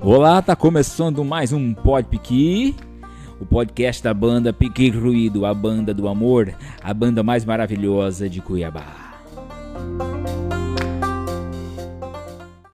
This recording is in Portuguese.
Olá, tá começando mais um Pod Piqui, o podcast da banda Piqui Ruído, a banda do amor, a banda mais maravilhosa de Cuiabá.